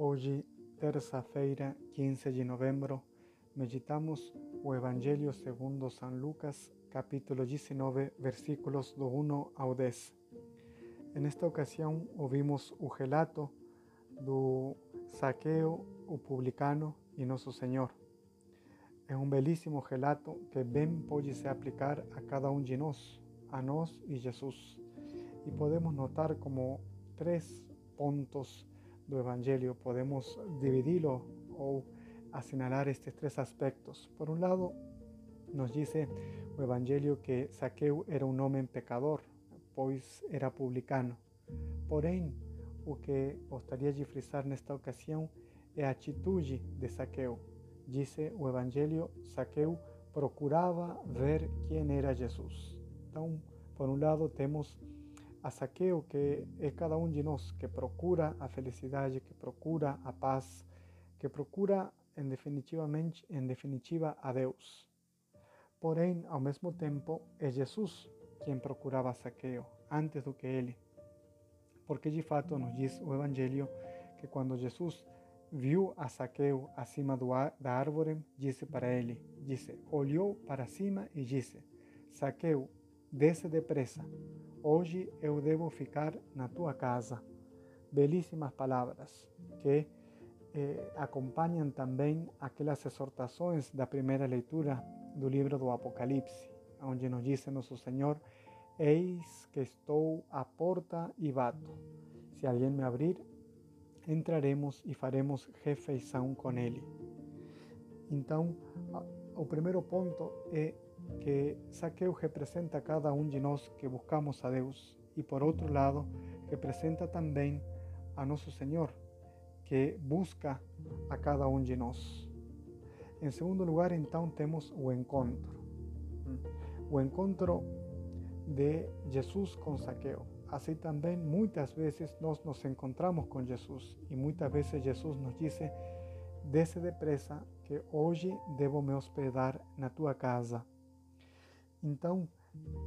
Hoje, terça-feira, 15 de novembro, meditamos o Evangelho segundo São Lucas, capítulo 19, versículos do 1 ao 10. En esta ocasião, ouvimos o relato do Saqueo, o publicano e Nosso Senhor. É um belíssimo relato que bem pode se aplicar a cada um de nós, a nós e Jesus. E podemos notar como três pontos do Evangelio podemos dividirlo o asinalar estos tres aspectos. Por un lado, nos dice el Evangelio que Saqueo era un hombre pecador, pues era publicano. Porém, o que gostaria de frisar nesta ocasião é a atitude de Saqueo. Dice o Evangelio, Saqueo procurava ver quem era. Então, por um lado, temos a que é cada um de nós que procura a felicidade, que procura a paz, que procura em definitivamente, em definitiva a Deus. Porém, ao mesmo tempo, é Jesus quem procurava Saqueo antes do que ele. Porque de fato nos diz o Evangelho que quando Jesus viu a Saqueo acima do, da árvore, disse para ele, disse, olhou para cima e disse, Saqueo, desce depressa, Hoje eu devo ficar na tua casa. Belíssimas palavras que eh, acompanham também aquelas exortações da primeira leitura do livro do Apocalipse, onde nos diz Nosso Senhor: Eis que estou à porta e bato. Se alguém me abrir, entraremos e faremos refeição com ele. Então, o primeiro ponto é que Saqueo representa a cada um de nós que buscamos a Deus e por outro lado representa também a nosso Senhor que busca a cada um de nós. Em segundo lugar, então temos o encontro. O encontro de Jesus com Saqueo. Assim também muitas vezes nós nos encontramos com Jesus e muitas vezes Jesus nos diz: desce depressa que hoje devo me hospedar na tua casa. Então,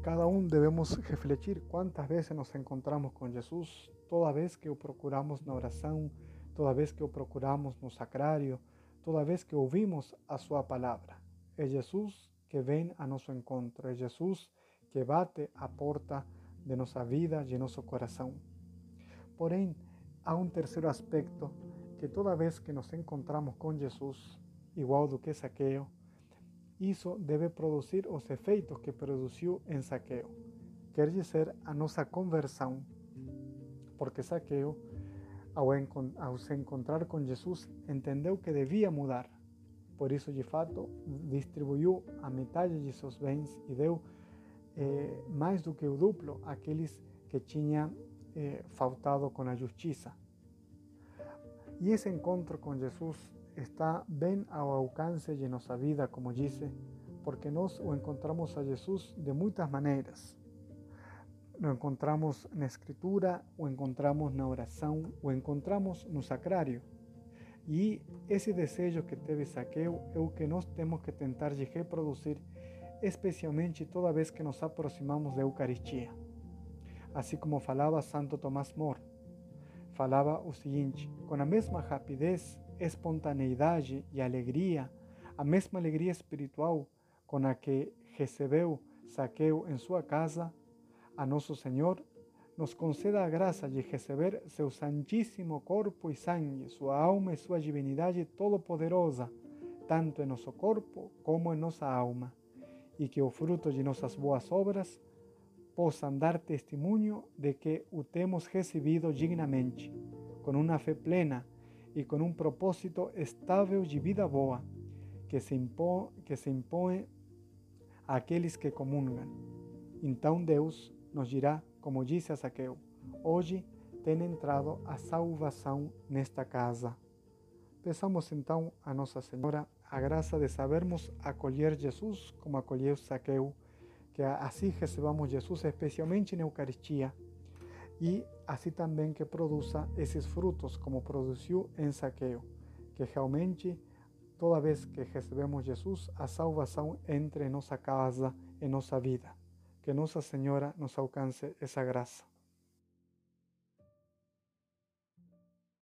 cada um devemos refletir quantas vezes nos encontramos com Jesus, toda vez que o procuramos na oração, toda vez que o procuramos no sacrário, toda vez que ouvimos a sua palavra. É Jesus que vem a nosso encontro, é Jesus que bate a porta de nossa vida, de nosso coração. Porém, há um terceiro aspecto que toda vez que nos encontramos com Jesus, igual do que Saqueo, isso deve produzir os efeitos que produziu em Saqueo. Quer dizer, a nossa conversão. Porque Saqueo, ao, se encontrar com Jesus, entendeu que devia mudar. Por isso, de fato, distribuiu a metade de seus bens e deu eh, mais do que o duplo àqueles que tinham eh, faltado com a justiça. E esse encontro com Jesus está bem ao alcance de nossa vida, como disse, porque nós o encontramos a Jesus de muitas maneiras. Lo encontramos na Escritura, o encontramos na oração, o encontramos no sacrário. E esse desejo que teve Saqueu é o que nós temos que tentar de reproduzir, especialmente toda vez que nos aproximamos da Eucaristia. Assim como falava Santo Tomás More, falava o seguinte: com a mesma rapidez espontaneidade e alegria, a mesma alegria espiritual com a que recebeu Saqueu em sua casa, a nosso Senhor nos conceda a graça de receber seu santíssimo corpo e sangue, sua alma e sua divinidade todo-poderosa, tanto em nosso corpo como em nossa alma, e que o fruto de nossas boas obras possam dar testemunho de que o temos recebido dignamente, com uma fé plena e com um propósito estável de vida boa que se, impõe, que se impõe àqueles que comungam. Então Deus nos dirá, como disse a Saqueu, hoje tem entrado a salvação nesta casa. Peçamos então a Nossa Senhora a graça de sabermos acolher Jesus como acolheu Saqueu, que assim recebamos Jesus especialmente na Eucaristia e assim também que produza esses frutos como produziu em Saqueo, que realmente toda vez que recebemos Jesus, a salvação entre em nossa casa, em nossa vida. Que Nossa Senhora nos alcance essa graça.